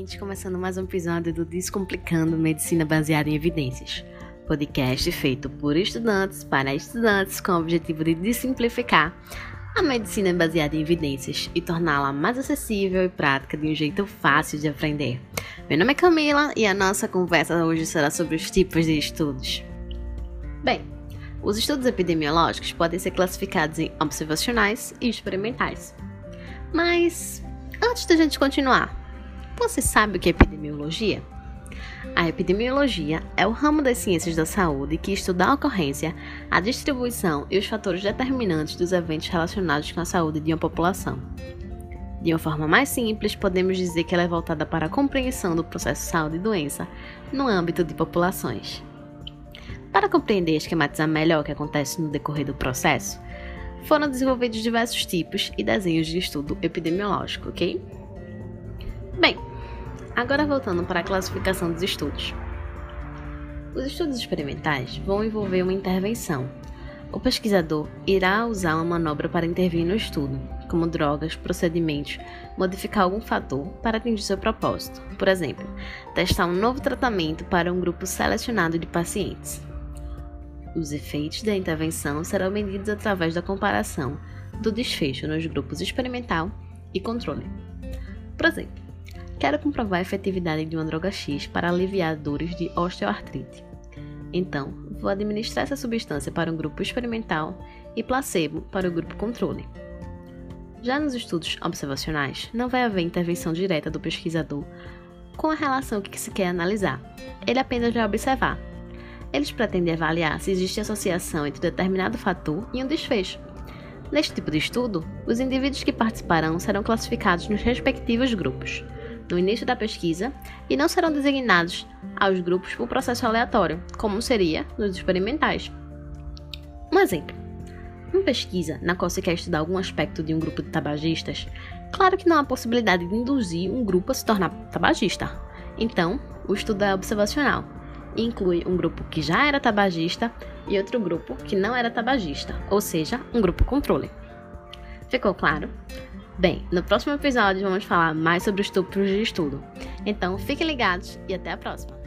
ouvintes, começando mais um episódio do Descomplicando Medicina Baseada em Evidências, podcast feito por estudantes para estudantes com o objetivo de desimplificar a medicina baseada em evidências e torná-la mais acessível e prática de um jeito fácil de aprender. Meu nome é Camila e a nossa conversa hoje será sobre os tipos de estudos. Bem, os estudos epidemiológicos podem ser classificados em observacionais e experimentais. Mas, antes da gente continuar, você sabe o que é epidemiologia? A epidemiologia é o ramo das ciências da saúde que estuda a ocorrência, a distribuição e os fatores determinantes dos eventos relacionados com a saúde de uma população. De uma forma mais simples, podemos dizer que ela é voltada para a compreensão do processo de saúde e doença no âmbito de populações. Para compreender e esquematizar melhor o que acontece no decorrer do processo, foram desenvolvidos diversos tipos e desenhos de estudo epidemiológico, ok? Bem, Agora voltando para a classificação dos estudos. Os estudos experimentais vão envolver uma intervenção. O pesquisador irá usar uma manobra para intervir no estudo, como drogas, procedimentos, modificar algum fator para atingir seu propósito. Por exemplo, testar um novo tratamento para um grupo selecionado de pacientes. Os efeitos da intervenção serão medidos através da comparação do desfecho nos grupos experimental e controle. Por exemplo, Quero comprovar a efetividade de uma droga X para aliviar dores de osteoartrite. Então, vou administrar essa substância para um grupo experimental e placebo para o grupo controle. Já nos estudos observacionais, não vai haver intervenção direta do pesquisador com a relação que se quer analisar. Ele apenas vai observar. Eles pretendem avaliar se existe associação entre determinado fator e um desfecho. Neste tipo de estudo, os indivíduos que participarão serão classificados nos respectivos grupos no início da pesquisa e não serão designados aos grupos por processo aleatório, como seria nos experimentais. Um exemplo: uma pesquisa na qual se quer estudar algum aspecto de um grupo de tabagistas, claro que não há possibilidade de induzir um grupo a se tornar tabagista. Então, o estudo é observacional e inclui um grupo que já era tabagista e outro grupo que não era tabagista, ou seja, um grupo controle. Ficou claro? Bem, no próximo episódio vamos falar mais sobre os tipos de estudo. Então fiquem ligados e até a próxima!